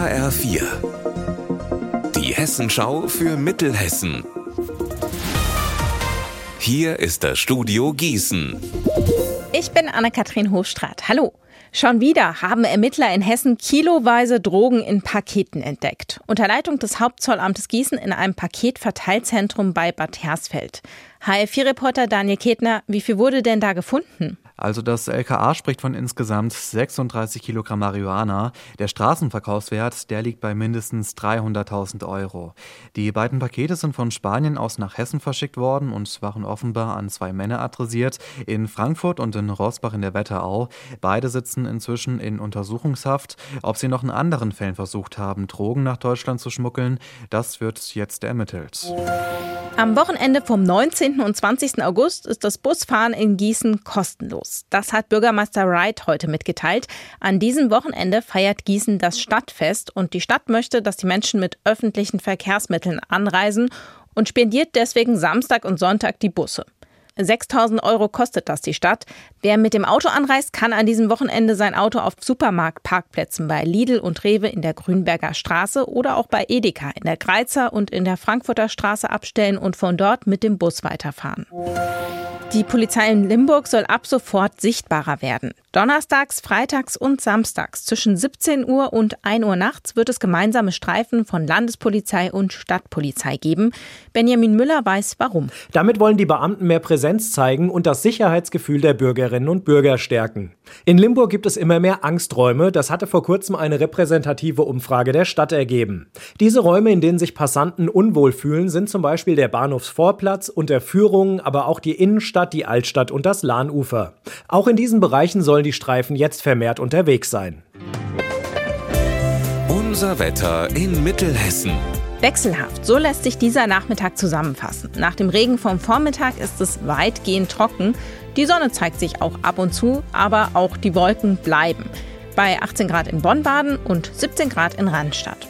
HR4. Die Hessenschau für Mittelhessen. Hier ist das Studio Gießen. Ich bin Anne-Kathrin Hofstraat. Hallo. Schon wieder haben Ermittler in Hessen kiloweise Drogen in Paketen entdeckt. Unter Leitung des Hauptzollamtes Gießen in einem Paketverteilzentrum bei Bad Hersfeld. HR4-Reporter Daniel Ketner, wie viel wurde denn da gefunden? Also das LKA spricht von insgesamt 36 Kilogramm Marihuana. Der Straßenverkaufswert, der liegt bei mindestens 300.000 Euro. Die beiden Pakete sind von Spanien aus nach Hessen verschickt worden und waren offenbar an zwei Männer adressiert, in Frankfurt und in Rosbach in der Wetterau. Beide sitzen inzwischen in Untersuchungshaft. Ob sie noch in anderen Fällen versucht haben, Drogen nach Deutschland zu schmuggeln, das wird jetzt ermittelt. Am Wochenende vom 19. und 20. August ist das Busfahren in Gießen kostenlos. Das hat Bürgermeister Wright heute mitgeteilt. An diesem Wochenende feiert Gießen das Stadtfest und die Stadt möchte, dass die Menschen mit öffentlichen Verkehrsmitteln anreisen und spendiert deswegen Samstag und Sonntag die Busse. 6000 Euro kostet das die Stadt. Wer mit dem Auto anreist, kann an diesem Wochenende sein Auto auf Supermarktparkplätzen bei Lidl und Rewe in der Grünberger Straße oder auch bei Edeka in der Greizer und in der Frankfurter Straße abstellen und von dort mit dem Bus weiterfahren. Die Polizei in Limburg soll ab sofort sichtbarer werden. Donnerstags, Freitags und Samstags zwischen 17 Uhr und 1 Uhr nachts wird es gemeinsame Streifen von Landespolizei und Stadtpolizei geben. Benjamin Müller weiß warum. Damit wollen die Beamten mehr Präsenz zeigen und das Sicherheitsgefühl der Bürgerinnen und Bürger stärken. In Limburg gibt es immer mehr Angsträume. Das hatte vor kurzem eine repräsentative Umfrage der Stadt ergeben. Diese Räume, in denen sich Passanten unwohl fühlen, sind zum Beispiel der Bahnhofsvorplatz, Unterführungen, aber auch die Innenstadt, die Altstadt und das Lahnufer. Auch in diesen Bereichen sollen die Streifen jetzt vermehrt unterwegs sein. Unser Wetter in Mittelhessen. Wechselhaft, so lässt sich dieser Nachmittag zusammenfassen. Nach dem Regen vom Vormittag ist es weitgehend trocken. Die Sonne zeigt sich auch ab und zu, aber auch die Wolken bleiben. Bei 18 Grad in Bonn-Baden und 17 Grad in Randstadt.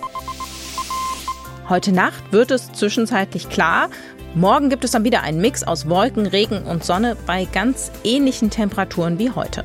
Heute Nacht wird es zwischenzeitlich klar. Morgen gibt es dann wieder einen Mix aus Wolken, Regen und Sonne bei ganz ähnlichen Temperaturen wie heute.